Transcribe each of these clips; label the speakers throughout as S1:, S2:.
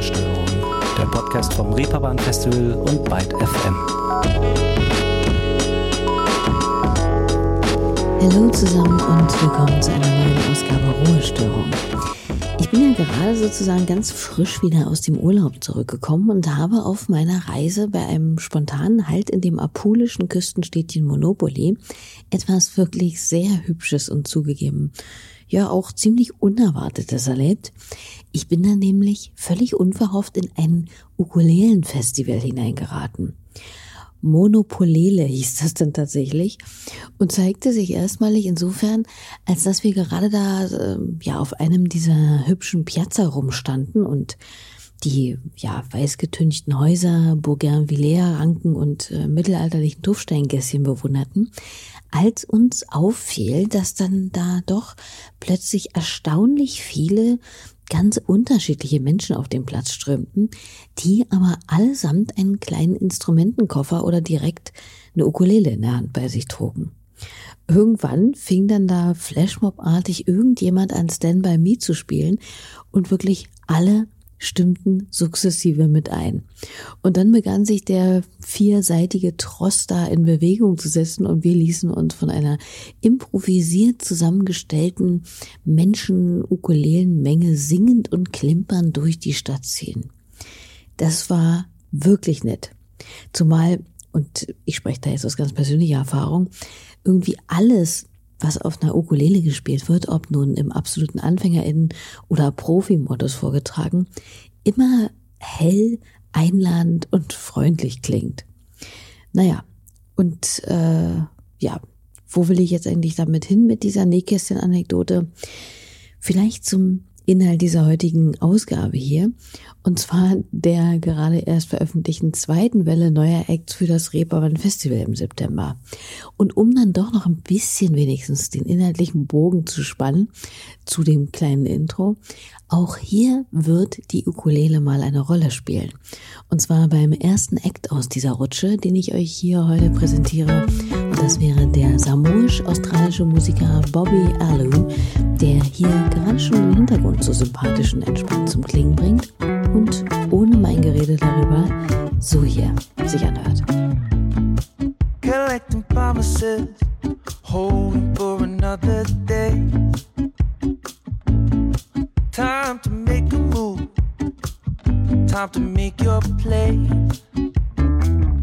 S1: Ruhestörung, der Podcast vom Reeperbahn Festival und Byte FM.
S2: Hallo zusammen und willkommen zu einer neuen Ausgabe Ruhestörung. Ich bin ja gerade sozusagen ganz frisch wieder aus dem Urlaub zurückgekommen und habe auf meiner Reise bei einem spontanen Halt in dem apulischen Küstenstädtchen Monopoly etwas wirklich sehr Hübsches und zugegeben ja auch ziemlich Unerwartetes erlebt. Ich bin da nämlich völlig unverhofft in ein Ukulelenfestival hineingeraten. Monopolele hieß das dann tatsächlich und zeigte sich erstmalig insofern, als dass wir gerade da äh, ja auf einem dieser hübschen Piazza rumstanden und die ja weißgetünchten Häuser, Bougainvillea-Ranken und äh, mittelalterlichen Tuffsteingässchen bewunderten, als uns auffiel, dass dann da doch plötzlich erstaunlich viele ganz unterschiedliche Menschen auf den Platz strömten, die aber allesamt einen kleinen Instrumentenkoffer oder direkt eine Ukulele in der Hand bei sich trugen. Irgendwann fing dann da Flashmob-artig irgendjemand an Stand By Me zu spielen und wirklich alle stimmten sukzessive mit ein. Und dann begann sich der vierseitige Tross da in Bewegung zu setzen und wir ließen uns von einer improvisiert zusammengestellten Menschen-Ukulelenmenge singend und klimpernd durch die Stadt ziehen. Das war wirklich nett. Zumal, und ich spreche da jetzt aus ganz persönlicher Erfahrung, irgendwie alles was auf einer Ukulele gespielt wird, ob nun im absoluten AnfängerInnen- oder Profi-Modus vorgetragen, immer hell, einladend und freundlich klingt. Naja, und äh, ja, wo will ich jetzt eigentlich damit hin mit dieser Nähkästchen-Anekdote? Vielleicht zum Inhalt dieser heutigen Ausgabe hier. Und zwar der gerade erst veröffentlichten zweiten Welle neuer Acts für das Reeperbahn Festival im September. Und um dann doch noch ein bisschen wenigstens den inhaltlichen Bogen zu spannen zu dem kleinen Intro, auch hier wird die Ukulele mal eine Rolle spielen. Und zwar beim ersten Act aus dieser Rutsche, den ich euch hier heute präsentiere. Das wäre der samoisch-australische Musiker Bobby Allu, der hier gerade schon den Hintergrund so sympathisch und entspannt zum Klingen bringt und ohne mein Gerede darüber so hier sich anhört. Collecting promises, hoping for another day. Time to make a move, time to make your play.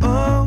S2: Oh.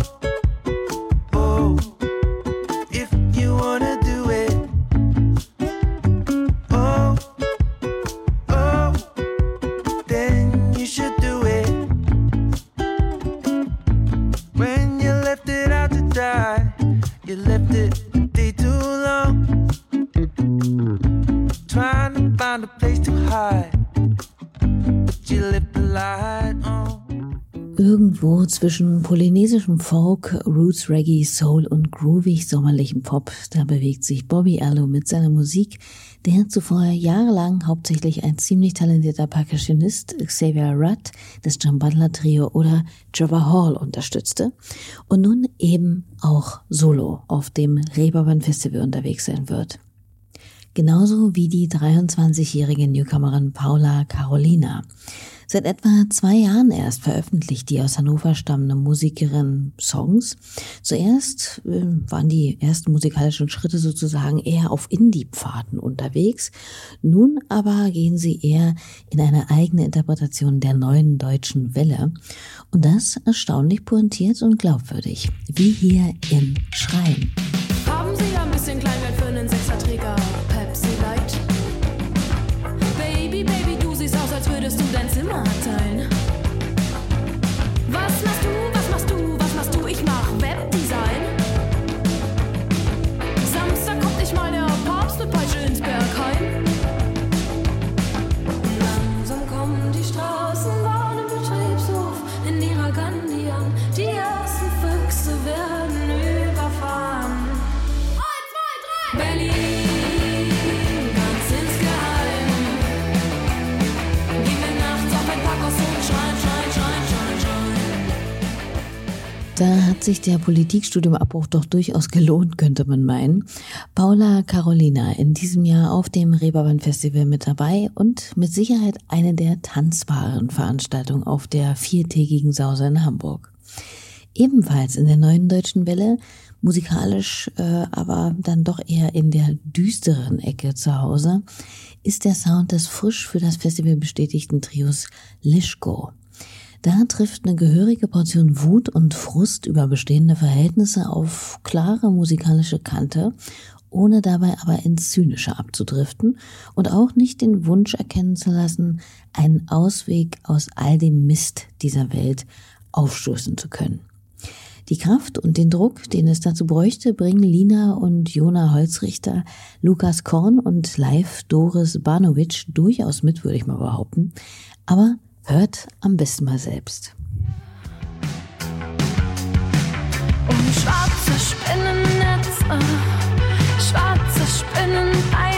S2: Polynesischem Folk, Roots Reggae, Soul und groovig sommerlichem Pop, da bewegt sich Bobby Allo mit seiner Musik, der zuvor jahrelang hauptsächlich ein ziemlich talentierter Percussionist Xavier Rudd des John Butler Trio oder Trevor Hall unterstützte und nun eben auch solo auf dem Reeperbahn Festival unterwegs sein wird. Genauso wie die 23-jährige Newcomerin Paula Carolina. Seit etwa zwei Jahren erst veröffentlicht die aus Hannover stammende Musikerin Songs. Zuerst äh, waren die ersten musikalischen Schritte sozusagen eher auf Indie-Pfaden unterwegs. Nun aber gehen sie eher in eine eigene Interpretation der neuen deutschen Welle. Und das erstaunlich pointiert und glaubwürdig. Wie hier im Schreien. Sich der Politikstudiumabbruch doch durchaus gelohnt, könnte man meinen. Paula Carolina in diesem Jahr auf dem Reeperbahn Festival mit dabei und mit Sicherheit eine der tanzbaren Veranstaltungen auf der viertägigen Sause in Hamburg. Ebenfalls in der neuen deutschen Welle, musikalisch äh, aber dann doch eher in der düsteren Ecke zu Hause, ist der Sound des frisch für das Festival bestätigten Trios Lischko. Da trifft eine gehörige Portion Wut und Frust über bestehende Verhältnisse auf klare musikalische Kante, ohne dabei aber ins Zynische abzudriften und auch nicht den Wunsch erkennen zu lassen, einen Ausweg aus all dem Mist dieser Welt aufstoßen zu können. Die Kraft und den Druck, den es dazu bräuchte, bringen Lina und Jona Holzrichter, Lukas Korn und Live Doris Banovic durchaus mit, würde ich mal behaupten. Aber Hört am besten mal selbst.
S3: Um schwarze Spinnennetze, schwarze Spinnenbeine,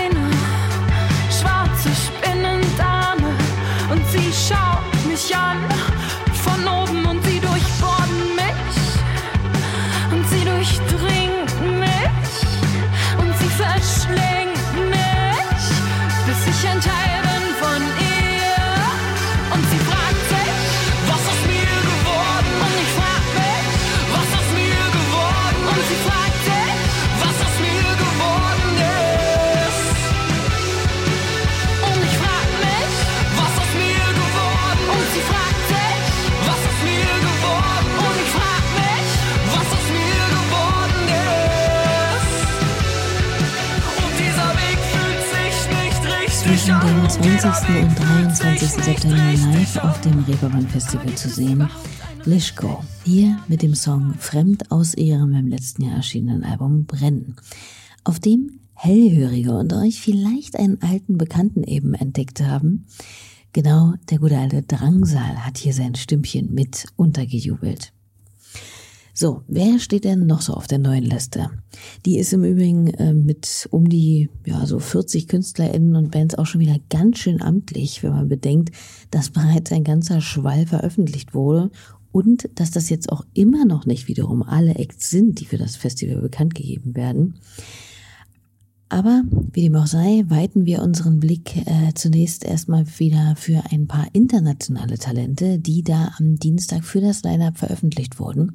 S2: 20. und 23. September live auf dem Reeperbahn Festival zu sehen. Lischko, hier mit dem Song Fremd aus ihrem im letzten Jahr erschienenen Album Brennen, auf dem Hellhörige unter euch vielleicht einen alten Bekannten eben entdeckt haben. Genau, der gute alte Drangsal hat hier sein Stimmchen mit untergejubelt. So, wer steht denn noch so auf der neuen Liste? Die ist im Übrigen äh, mit um die ja so 40 KünstlerInnen und Bands auch schon wieder ganz schön amtlich, wenn man bedenkt, dass bereits ein ganzer Schwall veröffentlicht wurde und dass das jetzt auch immer noch nicht wiederum alle Acts sind, die für das Festival bekannt gegeben werden. Aber wie dem auch sei, weiten wir unseren Blick äh, zunächst erstmal wieder für ein paar internationale Talente, die da am Dienstag für das Lineup veröffentlicht wurden.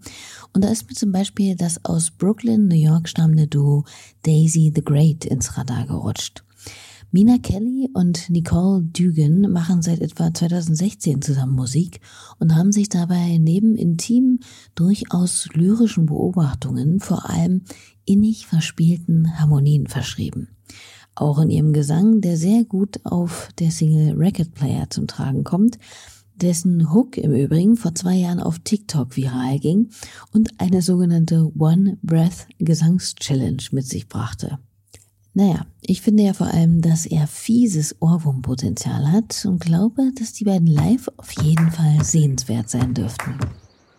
S2: Und da ist mir zum Beispiel das aus Brooklyn, New York stammende Duo Daisy the Great ins Radar gerutscht. Mina Kelly und Nicole Dugan machen seit etwa 2016 zusammen Musik und haben sich dabei neben intimen, durchaus lyrischen Beobachtungen vor allem innig verspielten Harmonien verschrieben. Auch in ihrem Gesang, der sehr gut auf der Single Record Player zum Tragen kommt, dessen Hook im Übrigen vor zwei Jahren auf TikTok viral ging und eine sogenannte One Breath Gesangschallenge mit sich brachte. Naja, ich finde ja vor allem, dass er fieses Ohrwurmpotenzial hat und glaube, dass die beiden live auf jeden Fall sehenswert sein dürften.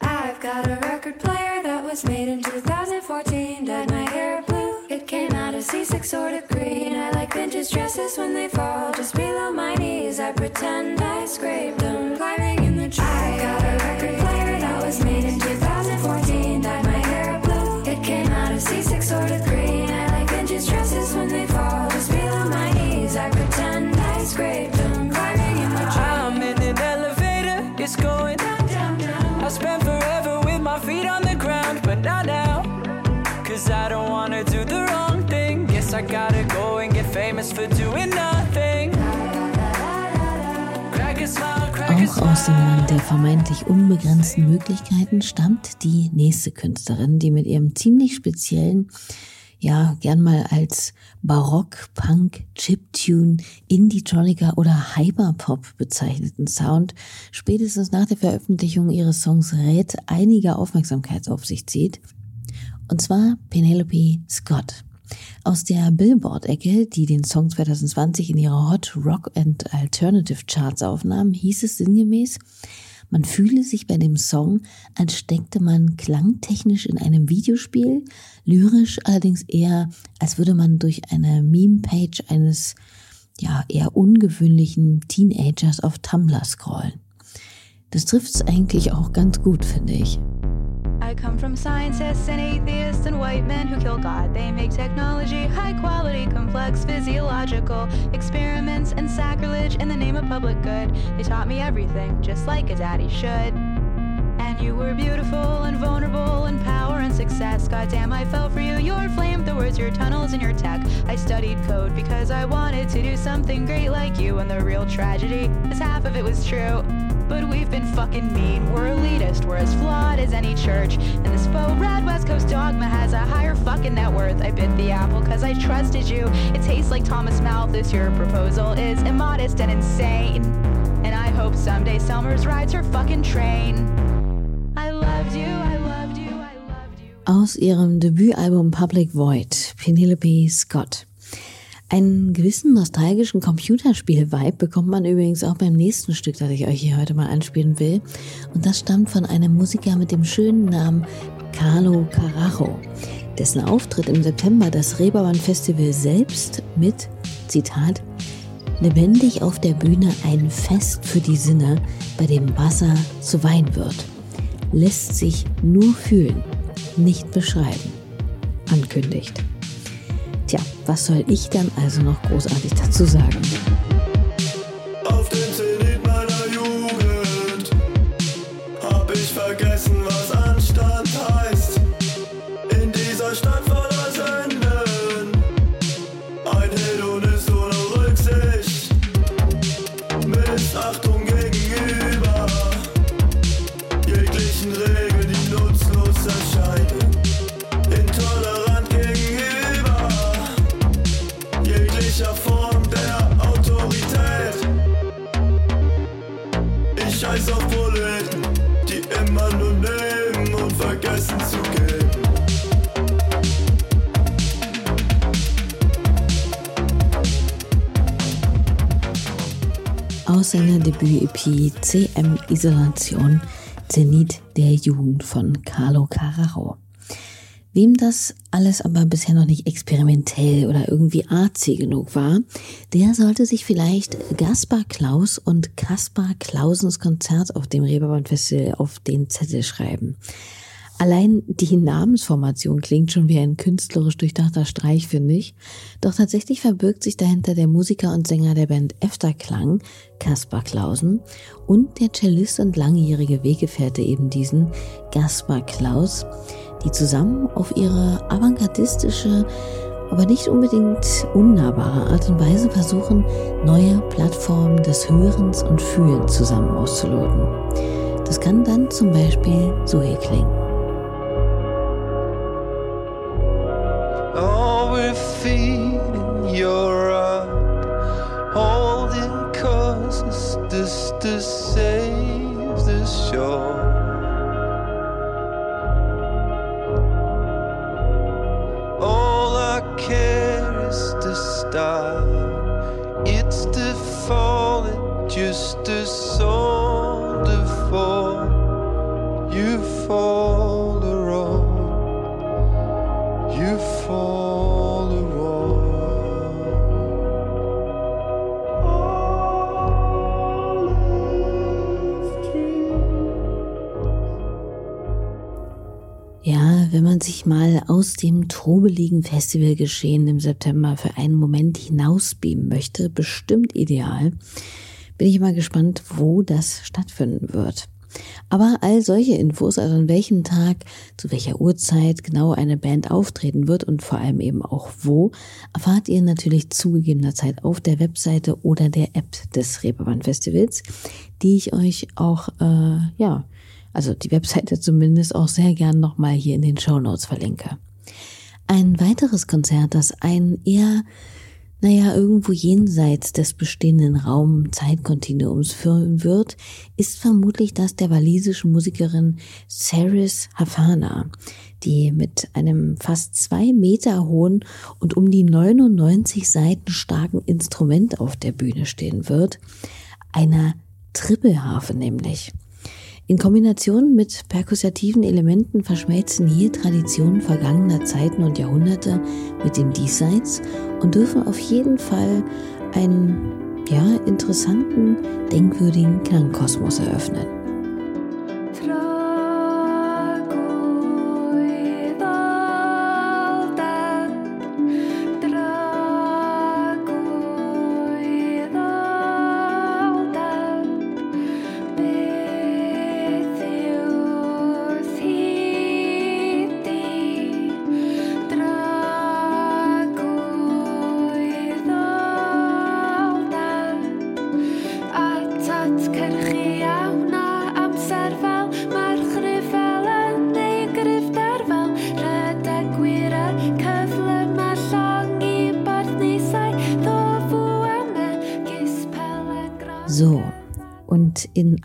S4: I've got a record player that was made in 2014. Dyed my hair blue. It came out a C6 sort of green. I like vintage dresses when they fall just below my knees. I pretend I scraped them climbing in the tree. I've got a record player
S5: Cause I don't wanna do the wrong thing. Guess I gotta go and get famous for doing nothing.
S2: Auch aus dem. Land der vermeintlich unbegrenzten Möglichkeiten stammt die nächste Künstlerin, die mit ihrem ziemlich speziellen, ja, gern mal als Barock, Punk, Chiptune, Indie-Troniker oder Hyperpop bezeichneten Sound spätestens nach der Veröffentlichung ihres Songs Red einige Aufmerksamkeit auf sich zieht. Und zwar Penelope Scott. Aus der Billboard-Ecke, die den Song 2020 in ihre Hot Rock and Alternative Charts aufnahm, hieß es sinngemäß, man fühle sich bei dem Song, als steckte man klangtechnisch in einem Videospiel, lyrisch allerdings eher, als würde man durch eine Meme-Page eines ja eher ungewöhnlichen Teenagers auf Tumblr scrollen. Das trifft's eigentlich auch ganz gut, finde ich.
S3: I
S6: come from scientists and atheists and white men who kill God. They make technology high quality, complex, physiological experiments and sacrilege in the name of public good. They taught me everything, just like a daddy should. And you were beautiful and vulnerable and power and success. Goddamn, I fell for you. Your flamethrowers, your tunnels, and your tech. I studied code because I wanted to do something great like you. And the real tragedy is half of it was true. But we've been fucking mean. We're elitist. We're as flawed as any church. And this faux red West Coast dogma has a higher fucking net worth. I bit the apple cause I trusted you. It tastes like Thomas Malthus. Your proposal is immodest and insane. And I hope someday Selmers rides her fucking train. I loved you, I loved you, I loved you.
S2: Aus ihrem Debütalbum Public Void, Penelope Scott. Einen gewissen nostalgischen Computerspiel-Vibe bekommt man übrigens auch beim nächsten Stück, das ich euch hier heute mal anspielen will. Und das stammt von einem Musiker mit dem schönen Namen Carlo Carajo, dessen Auftritt im September das Reeperbahn Festival selbst mit, Zitat, lebendig auf der Bühne ein Fest für die Sinne, bei dem Wasser zu Wein wird. Lässt sich nur fühlen, nicht beschreiben, ankündigt. Tja, was soll ich dann also noch großartig dazu sagen?
S7: Auf den Zenit meiner Jugend hab ich vergessen, was Anstand heißt. In dieser Stadt
S2: Seiner Debüt-EP CM Isolation Zenit der Jugend von Carlo Carraro. Wem das alles aber bisher noch nicht experimentell oder irgendwie artsy genug war, der sollte sich vielleicht Gaspar Klaus und Kaspar Klausens Konzert auf dem Reeperbahn Festival auf den Zettel schreiben. Allein die Namensformation klingt schon wie ein künstlerisch durchdachter Streich, finde ich. Doch tatsächlich verbirgt sich dahinter der Musiker und Sänger der Band Efterklang, Kaspar Klausen, und der Cellist und langjährige Weggefährte eben diesen, Gaspar Klaus, die zusammen auf ihre avantgardistische, aber nicht unbedingt unnahbare Art und Weise versuchen, neue Plattformen des Hörens und Fühlens zusammen auszuloten. Das kann dann zum Beispiel so hier klingen.
S8: Just to save the shore. All I care is to start, it's to fall just a soul
S2: wenn man sich mal aus dem trubeligen Festivalgeschehen im September für einen Moment hinausbeamen möchte, bestimmt ideal, bin ich mal gespannt, wo das stattfinden wird. Aber all solche Infos, also an welchem Tag, zu welcher Uhrzeit genau eine Band auftreten wird und vor allem eben auch wo, erfahrt ihr natürlich zugegebener Zeit auf der Webseite oder der App des Reeperbahn Festivals, die ich euch auch, äh, ja, also die Webseite zumindest auch sehr gern nochmal hier in den Show Notes verlinke. Ein weiteres Konzert, das ein eher naja, irgendwo jenseits des bestehenden Raum-Zeitkontinuums führen wird, ist vermutlich das der walisischen Musikerin Saris Hafana, die mit einem fast zwei Meter hohen und um die 99 Seiten starken Instrument auf der Bühne stehen wird, einer Trippelharfe nämlich. In Kombination mit perkussativen Elementen verschmelzen hier Traditionen vergangener Zeiten und Jahrhunderte mit dem Diesseits und dürfen auf jeden Fall einen ja, interessanten, denkwürdigen Klangkosmos eröffnen.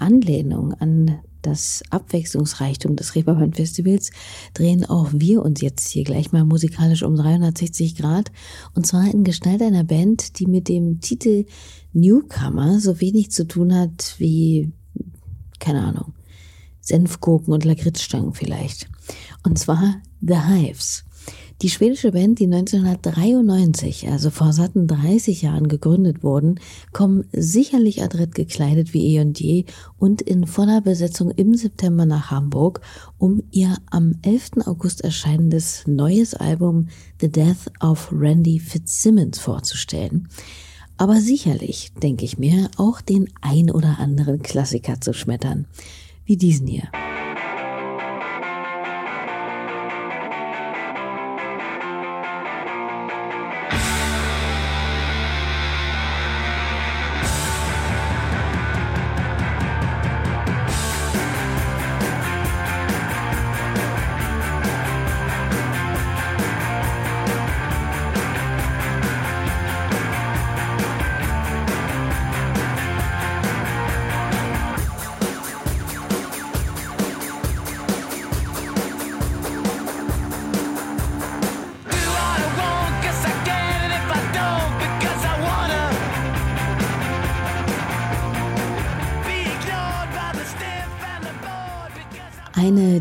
S2: Anlehnung an das Abwechslungsreichtum des Reeperbahn Festivals drehen auch wir uns jetzt hier gleich mal musikalisch um 360 Grad. Und zwar in Gestalt einer Band, die mit dem Titel Newcomer so wenig zu tun hat wie, keine Ahnung, Senfgurken und Lakritzstangen vielleicht. Und zwar The Hives. Die schwedische Band, die 1993, also vor satten 30 Jahren gegründet wurden, kommen sicherlich adrett gekleidet wie eh und je und in voller Besetzung im September nach Hamburg, um ihr am 11. August erscheinendes neues Album The Death of Randy Fitzsimmons vorzustellen. Aber sicherlich, denke ich mir, auch den ein oder anderen Klassiker zu schmettern, wie diesen hier.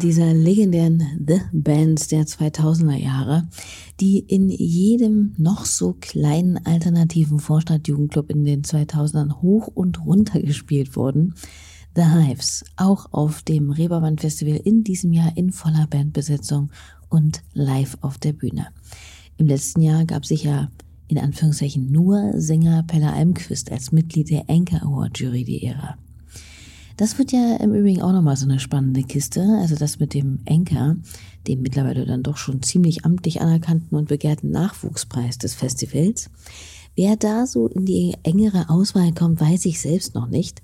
S2: Dieser legendären The Bands der 2000er Jahre, die in jedem noch so kleinen alternativen Vorstadtjugendclub in den 2000ern hoch und runter gespielt wurden. The Hives, auch auf dem Reeperbahn Festival in diesem Jahr in voller Bandbesetzung und live auf der Bühne. Im letzten Jahr gab sich ja in Anführungszeichen nur Sänger Pelle Almquist als Mitglied der Anchor Award Jury die Ehre. Das wird ja im Übrigen auch nochmal so eine spannende Kiste. Also das mit dem Enker, dem mittlerweile dann doch schon ziemlich amtlich anerkannten und begehrten Nachwuchspreis des Festivals. Wer da so in die engere Auswahl kommt, weiß ich selbst noch nicht.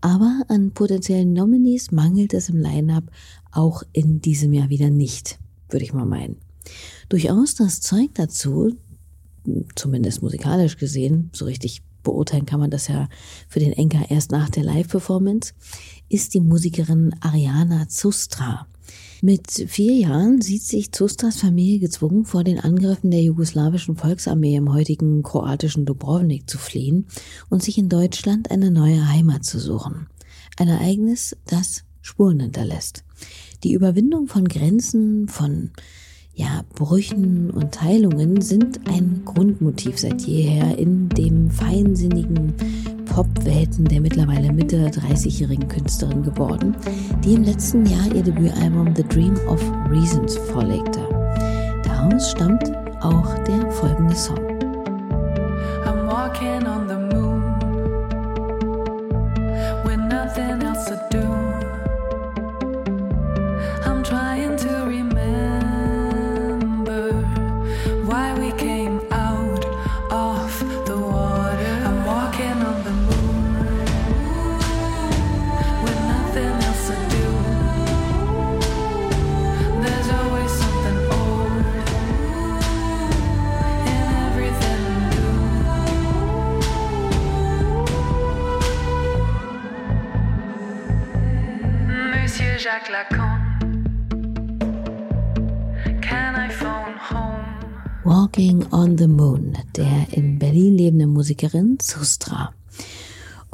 S2: Aber an potenziellen Nominees mangelt es im Line-up auch in diesem Jahr wieder nicht, würde ich mal meinen. Durchaus das Zeug dazu, zumindest musikalisch gesehen, so richtig beurteilen kann man das ja für den Enker erst nach der Live-Performance, ist die Musikerin Ariana Zustra. Mit vier Jahren sieht sich Zustras Familie gezwungen, vor den Angriffen der jugoslawischen Volksarmee im heutigen kroatischen Dubrovnik zu fliehen und sich in Deutschland eine neue Heimat zu suchen. Ein Ereignis, das Spuren hinterlässt. Die Überwindung von Grenzen, von ja, Brüchen und Teilungen sind ein Grundmotiv seit jeher in dem feinsinnigen Popwelten der mittlerweile Mitte 30-jährigen Künstlerin geworden, die im letzten Jahr ihr Debütalbum The Dream of Reasons vorlegte. Daraus stammt auch der folgende Song. Jacques Lacan. Can I phone home? Walking on the Moon, der in Berlin lebenden Musikerin Sustra.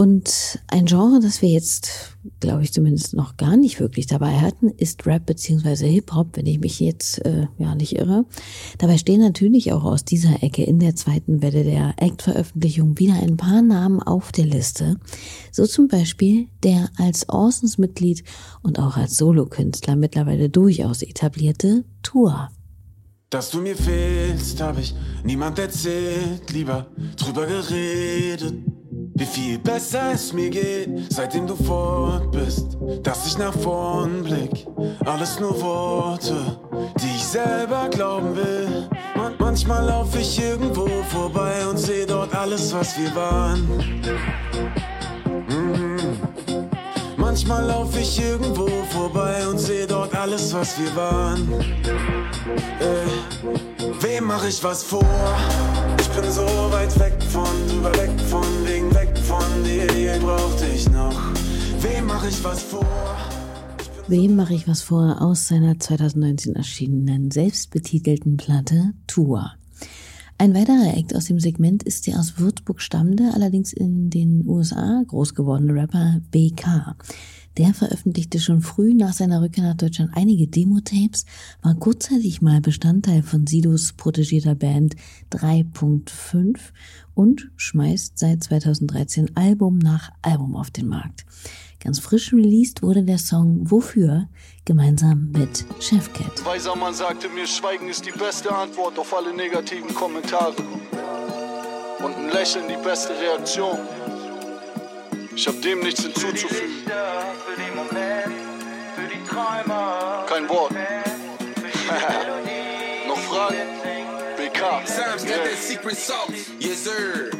S2: Und ein Genre, das wir jetzt, glaube ich, zumindest noch gar nicht wirklich dabei hatten, ist Rap beziehungsweise Hip-Hop, wenn ich mich jetzt äh, ja nicht irre. Dabei stehen natürlich auch aus dieser Ecke in der zweiten Welle der Act-Veröffentlichung wieder ein paar Namen auf der Liste. So zum Beispiel der als Orsons-Mitglied und auch als Solokünstler mittlerweile durchaus etablierte Tour.
S9: Dass du mir fehlst, habe ich niemand erzählt, lieber drüber geredet. Wie viel besser es mir geht, seitdem du fort bist. Dass ich nach vorn blick, alles nur Worte, die ich selber glauben will. Man manchmal lauf ich irgendwo vorbei und seh dort alles, was wir waren. Mhm. Manchmal lauf ich irgendwo vorbei und seh dort alles, was wir waren. Äh, wem mach ich was vor? Ich bin so weit weg von, drüber weg von, wegen weg von dir, ihr braucht mach ich was vor?
S2: Wem mache ich was vor aus seiner 2019 erschienenen selbstbetitelten Platte Tour? Ein weiterer Act aus dem Segment ist der aus Würzburg stammende, allerdings in den USA groß gewordene Rapper BK. Der veröffentlichte schon früh nach seiner Rückkehr nach Deutschland einige Demo-Tapes, war kurzzeitig mal Bestandteil von Sidos protegierter Band 3.5 und schmeißt seit 2013 Album nach Album auf den Markt. Ganz frisch released wurde der Song Wofür gemeinsam mit Chefcat.
S10: Weiser Mann sagte mir, Schweigen ist die beste Antwort auf alle negativen Kommentare. Und ein Lächeln die beste Reaktion. Ich hab dem nichts hinzuzufügen. Kein Wort. Noch Fragen? BK.
S9: Sam's that secret sauce. Yes, sir.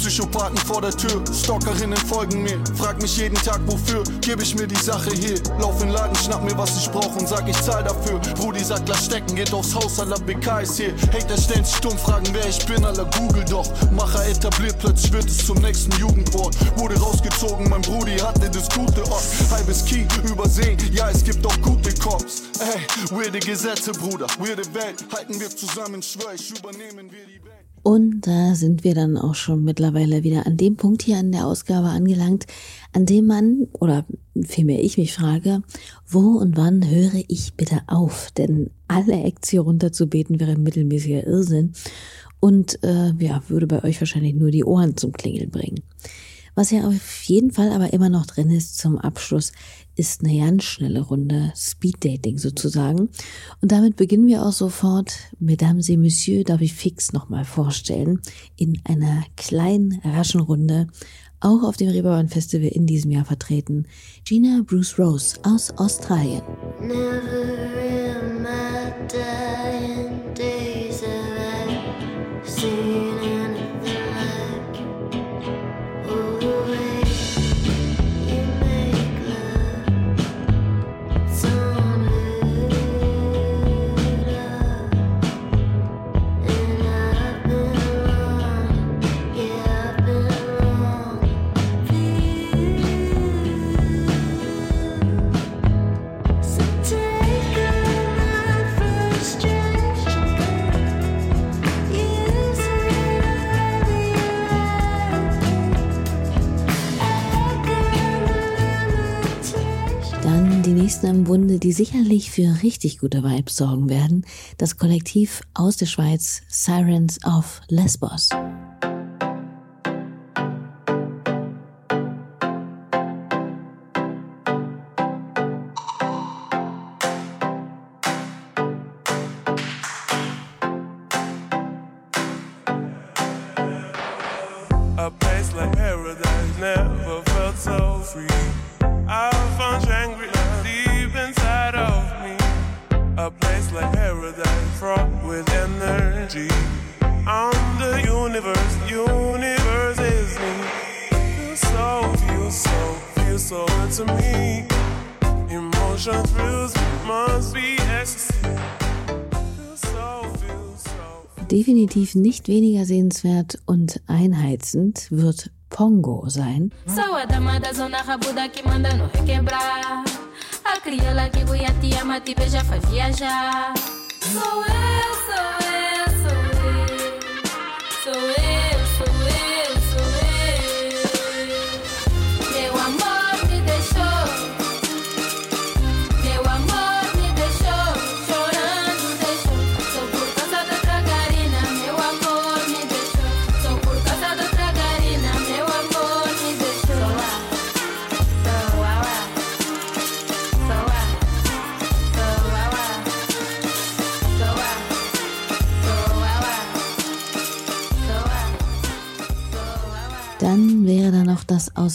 S10: Psychopathen vor der Tür, Stalkerinnen folgen mir. Frag mich jeden Tag wofür, gebe ich mir die Sache hier. Lauf in den Laden, schnapp mir was ich brauch und sag ich zahl dafür. Brudi sagt, lass stecken, geht aufs Haus, aller BK ist hier. Hater stellen sich stumm, fragen wer ich bin, aller Google doch. Macher etabliert, plötzlich wird es zum nächsten Jugendwort. Wurde rausgezogen, mein Brudi hatte das gute Ort. Halbes Key, übersehen, ja es gibt auch gute Cops. Ey, weirde Gesetze, Bruder, weirde Welt. Halten wir zusammen, schwör ich, übernehmen wir die Welt.
S2: Und da sind wir dann auch schon mittlerweile wieder an dem Punkt hier an der Ausgabe angelangt, an dem man, oder vielmehr ich mich frage, wo und wann höre ich bitte auf? Denn alle Acts hier runterzubeten wäre mittelmäßiger Irrsinn und äh, ja, würde bei euch wahrscheinlich nur die Ohren zum Klingeln bringen. Was ja auf jeden Fall aber immer noch drin ist zum Abschluss, ist eine ganz schnelle Runde Speed Dating sozusagen. Und damit beginnen wir auch sofort. Mesdames et Messieurs darf ich fix nochmal vorstellen. In einer kleinen, raschen Runde. Auch auf dem Reeperbahn Festival in diesem Jahr vertreten. Gina Bruce Rose aus Australien.
S11: Never in my dying days
S2: sicherlich für richtig gute Vibes sorgen werden. Das Kollektiv aus der Schweiz Sirens of Lesbos.
S12: A A place like paradise fraught with energy. I'm the universe, universe is me. Feel so, feel so, feel so good to me. Emotion thrills me, must be ecstasy. Feel so, feel so.
S2: Definitiv nicht weniger sehenswert und einheizend wird Pongo sein.
S3: Sou a dama da zona rabuda que manda no requebrar. A crioula que buia te beija, faz viajar. Sou eu,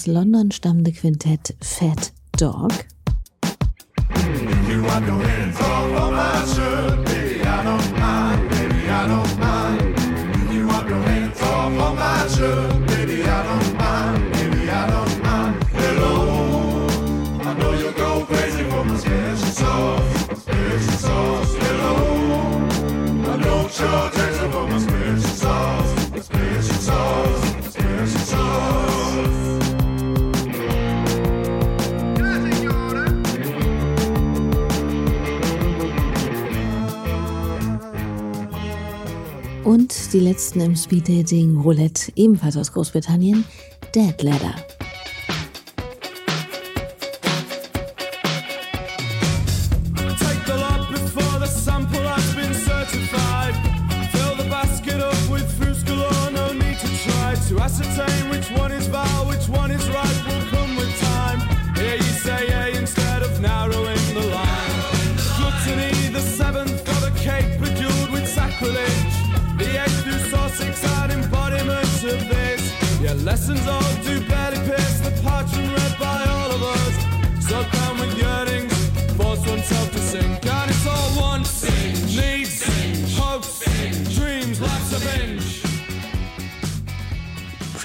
S2: London stammende Quintett Fat Dog. Und die letzten im Speeddating Roulette, ebenfalls aus Großbritannien, Dead Ladder.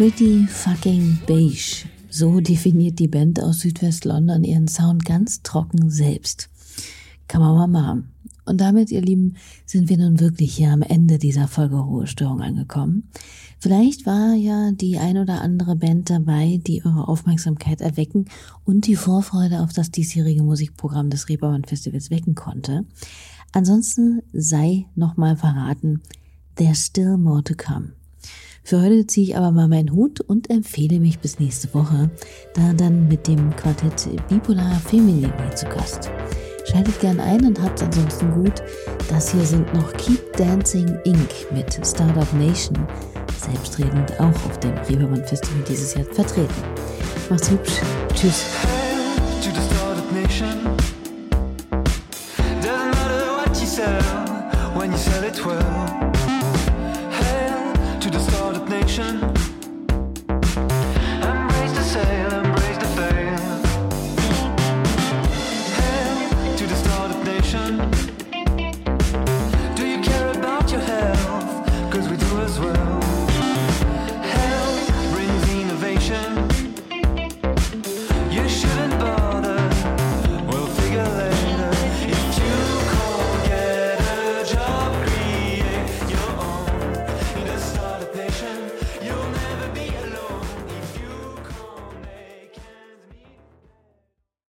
S2: Pretty Fucking Beige. So definiert die Band aus Südwest-London ihren Sound ganz trocken selbst. Kann man mal machen. Und damit, ihr Lieben, sind wir nun wirklich hier am Ende dieser Folge Ruhestörung angekommen. Vielleicht war ja die ein oder andere Band dabei, die eure Aufmerksamkeit erwecken und die Vorfreude auf das diesjährige Musikprogramm des Reeperbahn Festivals wecken konnte. Ansonsten sei nochmal verraten, there's still more to come. Für heute ziehe ich aber mal meinen Hut und empfehle mich bis nächste Woche, da dann mit dem Quartett Bipolar hier zu Gast. Schaltet gern ein und habt's ansonsten gut. Das hier sind noch Keep Dancing Inc. mit Startup Nation, selbstredend auch auf dem Reeperbahn Festival dieses Jahr vertreten. Macht's hübsch. Tschüss.
S5: Doesn't matter what you sell when you sell it well.